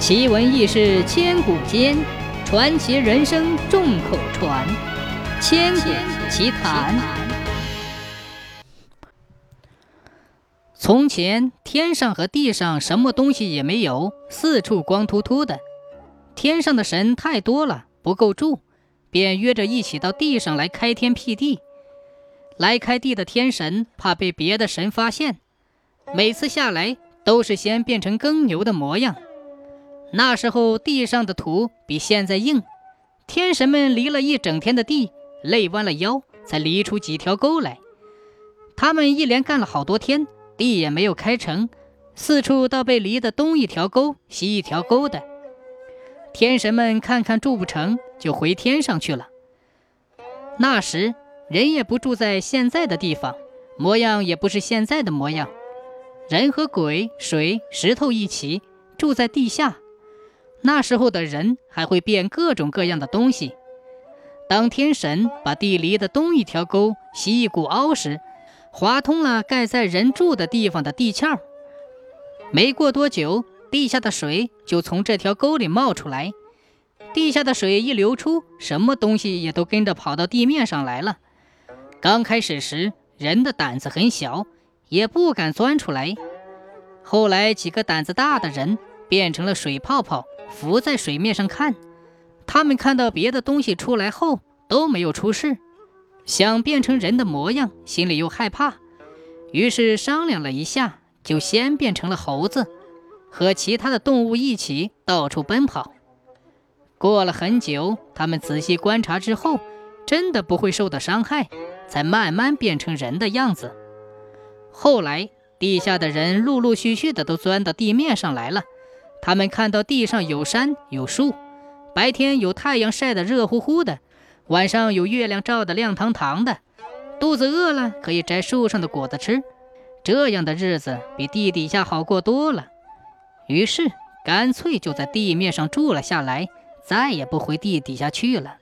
奇闻异事千古间，传奇人生众口传。千古奇谈。从前，天上和地上什么东西也没有，四处光秃秃的。天上的神太多了，不够住，便约着一起到地上来开天辟地。来开地的天神怕被别的神发现，每次下来都是先变成耕牛的模样。那时候地上的土比现在硬，天神们犁了一整天的地，累弯了腰，才犁出几条沟来。他们一连干了好多天，地也没有开成，四处倒被犁的东一条沟，西一条沟的。天神们看看住不成就回天上去了。那时人也不住在现在的地方，模样也不是现在的模样，人和鬼、水、石头一起住在地下。那时候的人还会变各种各样的东西。当天神把地犁的东一条沟、西一股凹时，划通了盖在人住的地方的地壳。没过多久，地下的水就从这条沟里冒出来。地下的水一流出，什么东西也都跟着跑到地面上来了。刚开始时，人的胆子很小，也不敢钻出来。后来，几个胆子大的人变成了水泡泡。浮在水面上看，他们看到别的东西出来后都没有出事，想变成人的模样，心里又害怕，于是商量了一下，就先变成了猴子，和其他的动物一起到处奔跑。过了很久，他们仔细观察之后，真的不会受到伤害，才慢慢变成人的样子。后来，地下的人陆陆续续的都钻到地面上来了。他们看到地上有山有树，白天有太阳晒得热乎乎的，晚上有月亮照得亮堂堂的。肚子饿了可以摘树上的果子吃，这样的日子比地底下好过多了。于是干脆就在地面上住了下来，再也不回地底下去了。